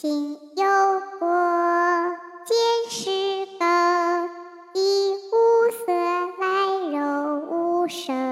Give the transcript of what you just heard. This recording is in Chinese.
心有佛，见是空，以无色来柔无生。